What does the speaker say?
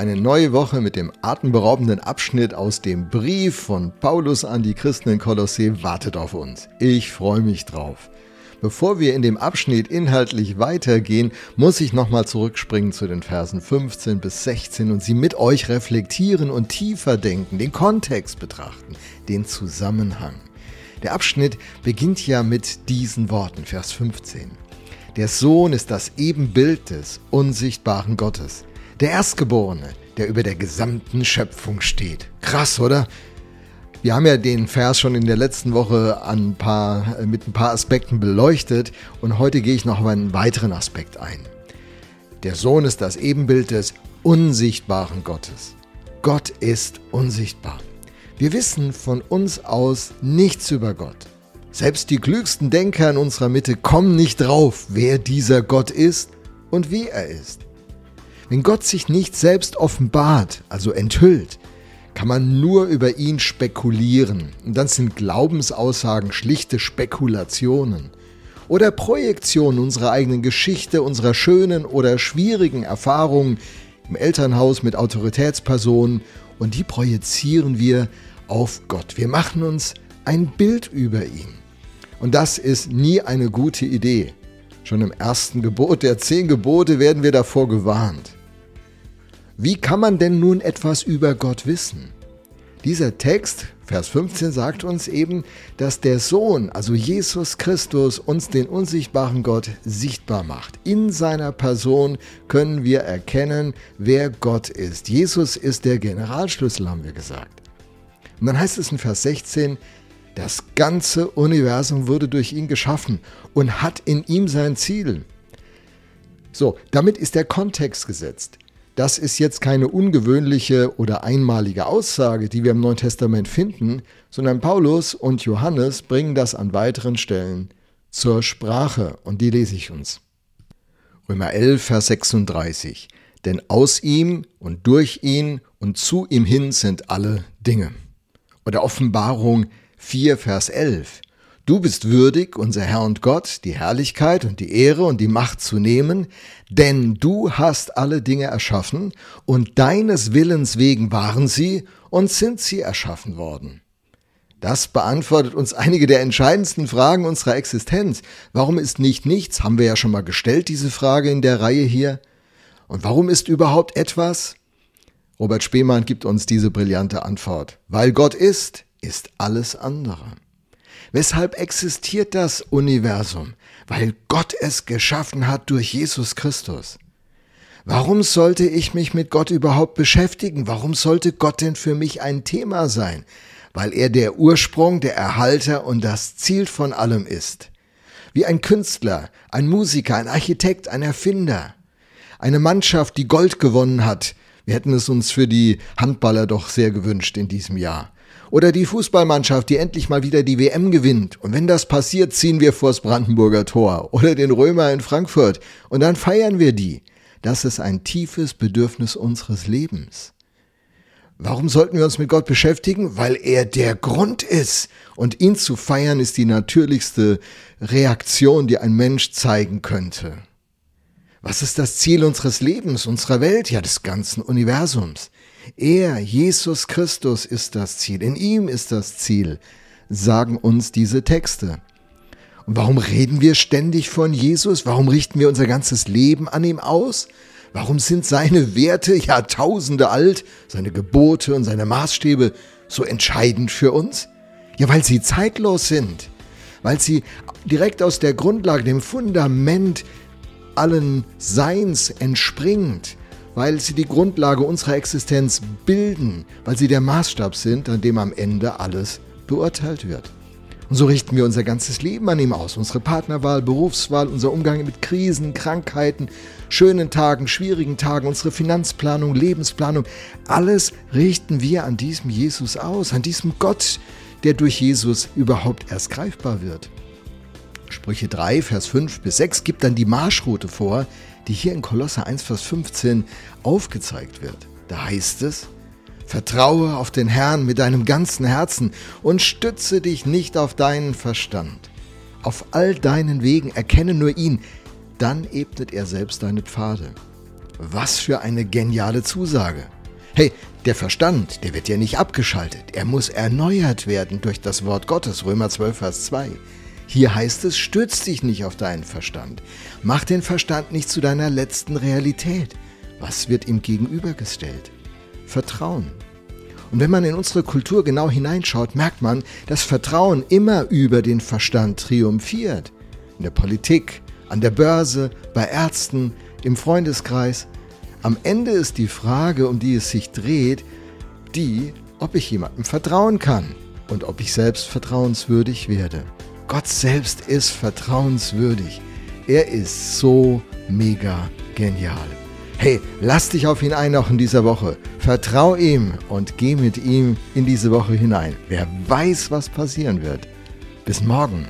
Eine neue Woche mit dem atemberaubenden Abschnitt aus dem Brief von Paulus an die Christen in Kolossee wartet auf uns. Ich freue mich drauf. Bevor wir in dem Abschnitt inhaltlich weitergehen, muss ich nochmal zurückspringen zu den Versen 15 bis 16 und sie mit euch reflektieren und tiefer denken, den Kontext betrachten, den Zusammenhang. Der Abschnitt beginnt ja mit diesen Worten, Vers 15. Der Sohn ist das Ebenbild des unsichtbaren Gottes. Der Erstgeborene, der über der gesamten Schöpfung steht. Krass, oder? Wir haben ja den Vers schon in der letzten Woche ein paar, äh, mit ein paar Aspekten beleuchtet und heute gehe ich noch auf einen weiteren Aspekt ein. Der Sohn ist das Ebenbild des unsichtbaren Gottes. Gott ist unsichtbar. Wir wissen von uns aus nichts über Gott. Selbst die klügsten Denker in unserer Mitte kommen nicht drauf, wer dieser Gott ist und wie er ist. Wenn Gott sich nicht selbst offenbart, also enthüllt, kann man nur über ihn spekulieren. Und dann sind Glaubensaussagen schlichte Spekulationen oder Projektionen unserer eigenen Geschichte, unserer schönen oder schwierigen Erfahrungen im Elternhaus mit Autoritätspersonen und die projizieren wir auf Gott. Wir machen uns ein Bild über ihn. Und das ist nie eine gute Idee. Schon im ersten Gebot der zehn Gebote werden wir davor gewarnt. Wie kann man denn nun etwas über Gott wissen? Dieser Text, Vers 15, sagt uns eben, dass der Sohn, also Jesus Christus, uns den unsichtbaren Gott sichtbar macht. In seiner Person können wir erkennen, wer Gott ist. Jesus ist der Generalschlüssel, haben wir gesagt. Und dann heißt es in Vers 16, das ganze Universum wurde durch ihn geschaffen und hat in ihm sein Ziel. So, damit ist der Kontext gesetzt. Das ist jetzt keine ungewöhnliche oder einmalige Aussage, die wir im Neuen Testament finden, sondern Paulus und Johannes bringen das an weiteren Stellen zur Sprache und die lese ich uns. Römer 11, Vers 36. Denn aus ihm und durch ihn und zu ihm hin sind alle Dinge. Oder Offenbarung 4, Vers 11. Du bist würdig, unser Herr und Gott, die Herrlichkeit und die Ehre und die Macht zu nehmen, denn du hast alle Dinge erschaffen, und deines Willens wegen waren sie und sind sie erschaffen worden. Das beantwortet uns einige der entscheidendsten Fragen unserer Existenz. Warum ist nicht nichts? Haben wir ja schon mal gestellt, diese Frage in der Reihe hier. Und warum ist überhaupt etwas? Robert Spemann gibt uns diese brillante Antwort. Weil Gott ist, ist alles andere. Weshalb existiert das Universum? Weil Gott es geschaffen hat durch Jesus Christus. Warum sollte ich mich mit Gott überhaupt beschäftigen? Warum sollte Gott denn für mich ein Thema sein? Weil er der Ursprung, der Erhalter und das Ziel von allem ist. Wie ein Künstler, ein Musiker, ein Architekt, ein Erfinder. Eine Mannschaft, die Gold gewonnen hat, wir hätten es uns für die Handballer doch sehr gewünscht in diesem Jahr. Oder die Fußballmannschaft, die endlich mal wieder die WM gewinnt. Und wenn das passiert, ziehen wir vors Brandenburger Tor oder den Römer in Frankfurt. Und dann feiern wir die. Das ist ein tiefes Bedürfnis unseres Lebens. Warum sollten wir uns mit Gott beschäftigen? Weil er der Grund ist. Und ihn zu feiern ist die natürlichste Reaktion, die ein Mensch zeigen könnte. Was ist das Ziel unseres Lebens, unserer Welt, ja des ganzen Universums? Er, Jesus Christus, ist das Ziel. In ihm ist das Ziel, sagen uns diese Texte. Und warum reden wir ständig von Jesus? Warum richten wir unser ganzes Leben an ihm aus? Warum sind seine Werte Jahrtausende alt, seine Gebote und seine Maßstäbe so entscheidend für uns? Ja, weil sie zeitlos sind, weil sie direkt aus der Grundlage, dem Fundament allen Seins entspringt, weil sie die Grundlage unserer Existenz bilden, weil sie der Maßstab sind, an dem am Ende alles beurteilt wird. Und so richten wir unser ganzes Leben an ihm aus. Unsere Partnerwahl, Berufswahl, unser Umgang mit Krisen, Krankheiten, schönen Tagen, schwierigen Tagen, unsere Finanzplanung, Lebensplanung. Alles richten wir an diesem Jesus aus, an diesem Gott, der durch Jesus überhaupt erst greifbar wird. Sprüche 3, Vers 5 bis 6 gibt dann die Marschroute vor, die hier in Kolosse 1, Vers 15 aufgezeigt wird. Da heißt es, Vertraue auf den Herrn mit deinem ganzen Herzen und stütze dich nicht auf deinen Verstand. Auf all deinen Wegen erkenne nur ihn, dann ebnet er selbst deine Pfade. Was für eine geniale Zusage. Hey, der Verstand, der wird ja nicht abgeschaltet. Er muss erneuert werden durch das Wort Gottes, Römer 12, Vers 2. Hier heißt es, stürz dich nicht auf deinen Verstand. Mach den Verstand nicht zu deiner letzten Realität. Was wird ihm gegenübergestellt? Vertrauen. Und wenn man in unsere Kultur genau hineinschaut, merkt man, dass Vertrauen immer über den Verstand triumphiert. In der Politik, an der Börse, bei Ärzten, im Freundeskreis. Am Ende ist die Frage, um die es sich dreht, die, ob ich jemandem vertrauen kann und ob ich selbst vertrauenswürdig werde. Gott selbst ist vertrauenswürdig. Er ist so mega genial. Hey, lass dich auf ihn ein auch in dieser Woche. Vertrau ihm und geh mit ihm in diese Woche hinein. Wer weiß, was passieren wird. Bis morgen.